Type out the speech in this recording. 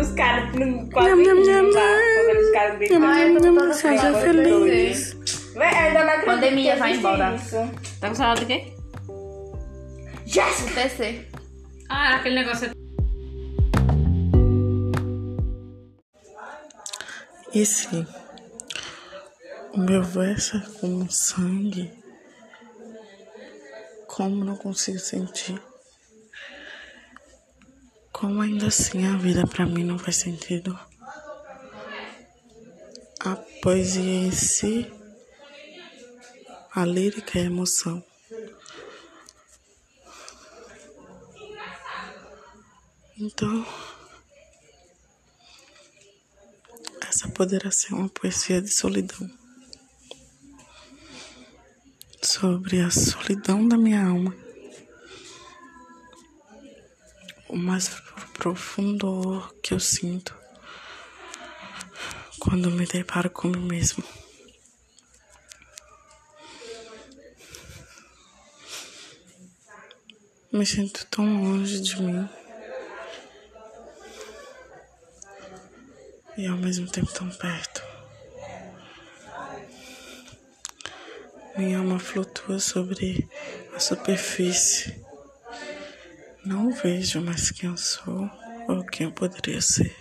dos caras no quase não lá, quando os caras eu tô toda Seja feliz. ainda não acredito Pandemia, vai embora. Isso. Tá com saudade do quê? Jéssica! TC. Ah, aquele negócio. E se o meu verso é como sangue, como não consigo sentir? Como ainda assim a vida pra mim não faz sentido? A poesia em si, a lírica é a emoção. Então, essa poderá ser uma poesia de solidão. Sobre a solidão da minha alma. O mais profundo que eu sinto quando me deparo comigo mesmo. Me sinto tão longe de mim. E ao mesmo tempo tão perto. Minha alma flutua sobre a superfície. Não vejo mais quem eu sou ou quem eu poderia ser.